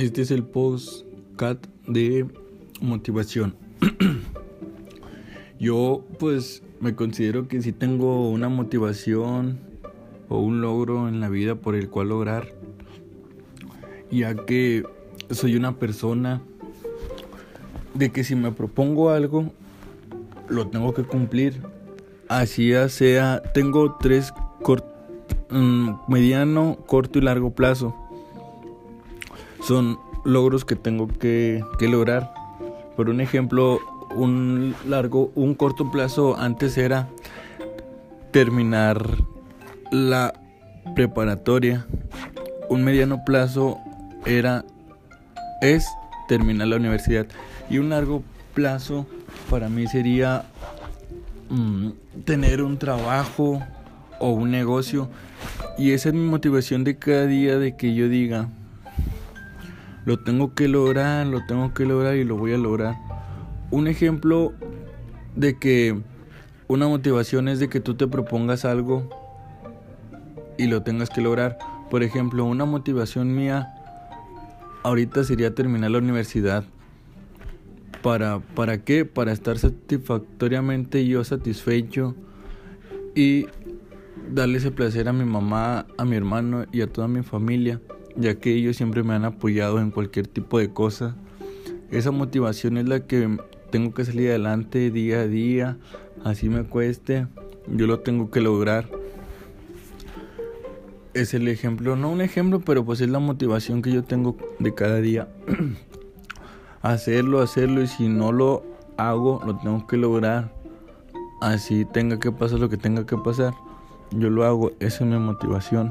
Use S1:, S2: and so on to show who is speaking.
S1: Este es el postcat de motivación. Yo pues me considero que si tengo una motivación o un logro en la vida por el cual lograr, ya que soy una persona de que si me propongo algo, lo tengo que cumplir. Así ya sea, tengo tres mm, mediano, corto y largo plazo. Son logros que tengo que, que lograr. Por un ejemplo, un largo, un corto plazo antes era terminar la preparatoria. Un mediano plazo era es terminar la universidad y un largo plazo para mí sería mm, tener un trabajo o un negocio y esa es mi motivación de cada día de que yo diga lo tengo que lograr, lo tengo que lograr y lo voy a lograr un ejemplo de que una motivación es de que tú te propongas algo y lo tengas que lograr. Por ejemplo, una motivación mía ahorita sería terminar la universidad. ¿Para, ¿Para qué? Para estar satisfactoriamente yo satisfecho y darle ese placer a mi mamá, a mi hermano y a toda mi familia, ya que ellos siempre me han apoyado en cualquier tipo de cosa. Esa motivación es la que tengo que salir adelante día a día, así me cueste, yo lo tengo que lograr. Es el ejemplo, no un ejemplo, pero pues es la motivación que yo tengo de cada día. hacerlo, hacerlo y si no lo hago, lo tengo que lograr. Así tenga que pasar lo que tenga que pasar, yo lo hago, esa es mi motivación.